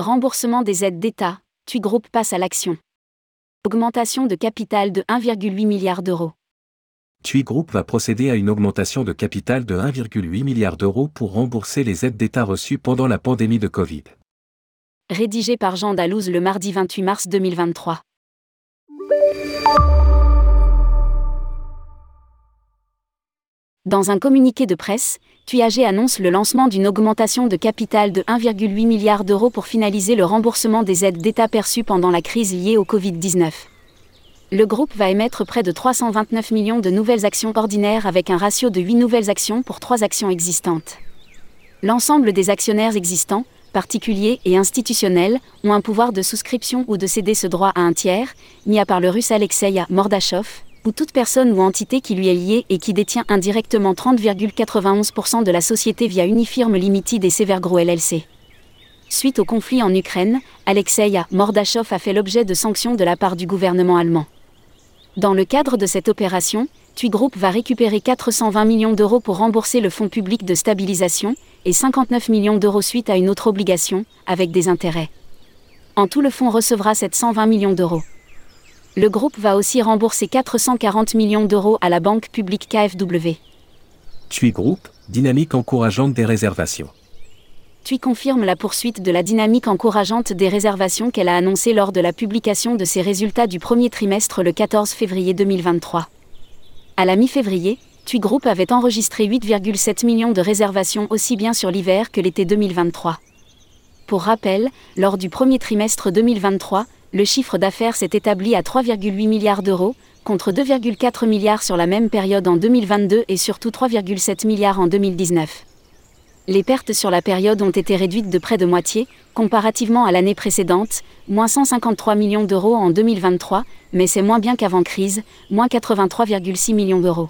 Remboursement des aides d'État, TUI Group passe à l'action. Augmentation de capital de 1,8 milliard d'euros. TUI Group va procéder à une augmentation de capital de 1,8 milliard d'euros pour rembourser les aides d'État reçues pendant la pandémie de Covid. Rédigé par Jean Dalouse le mardi 28 mars 2023. Dans un communiqué de presse, TUI AG annonce le lancement d'une augmentation de capital de 1,8 milliard d'euros pour finaliser le remboursement des aides d'État perçues pendant la crise liée au Covid-19. Le groupe va émettre près de 329 millions de nouvelles actions ordinaires avec un ratio de 8 nouvelles actions pour 3 actions existantes. L'ensemble des actionnaires existants, particuliers et institutionnels, ont un pouvoir de souscription ou de céder ce droit à un tiers, mis à part le russe Alexei Mordachov, ou toute personne ou entité qui lui est liée et qui détient indirectement 30,91% de la société via Unifirme Limited et Severgro LLC. Suite au conflit en Ukraine, Alexei Mordachov a fait l'objet de sanctions de la part du gouvernement allemand. Dans le cadre de cette opération, TUI Group va récupérer 420 millions d'euros pour rembourser le fonds public de stabilisation et 59 millions d'euros suite à une autre obligation, avec des intérêts. En tout, le fonds recevra 720 millions d'euros. Le groupe va aussi rembourser 440 millions d'euros à la banque publique KfW. TUI Group, dynamique encourageante des réservations. TUI confirme la poursuite de la dynamique encourageante des réservations qu'elle a annoncée lors de la publication de ses résultats du premier trimestre le 14 février 2023. À la mi-février, TUI Group avait enregistré 8,7 millions de réservations aussi bien sur l'hiver que l'été 2023. Pour rappel, lors du premier trimestre 2023, le chiffre d'affaires s'est établi à 3,8 milliards d'euros, contre 2,4 milliards sur la même période en 2022 et surtout 3,7 milliards en 2019. Les pertes sur la période ont été réduites de près de moitié, comparativement à l'année précédente, moins 153 millions d'euros en 2023, mais c'est moins bien qu'avant crise, moins 83,6 millions d'euros.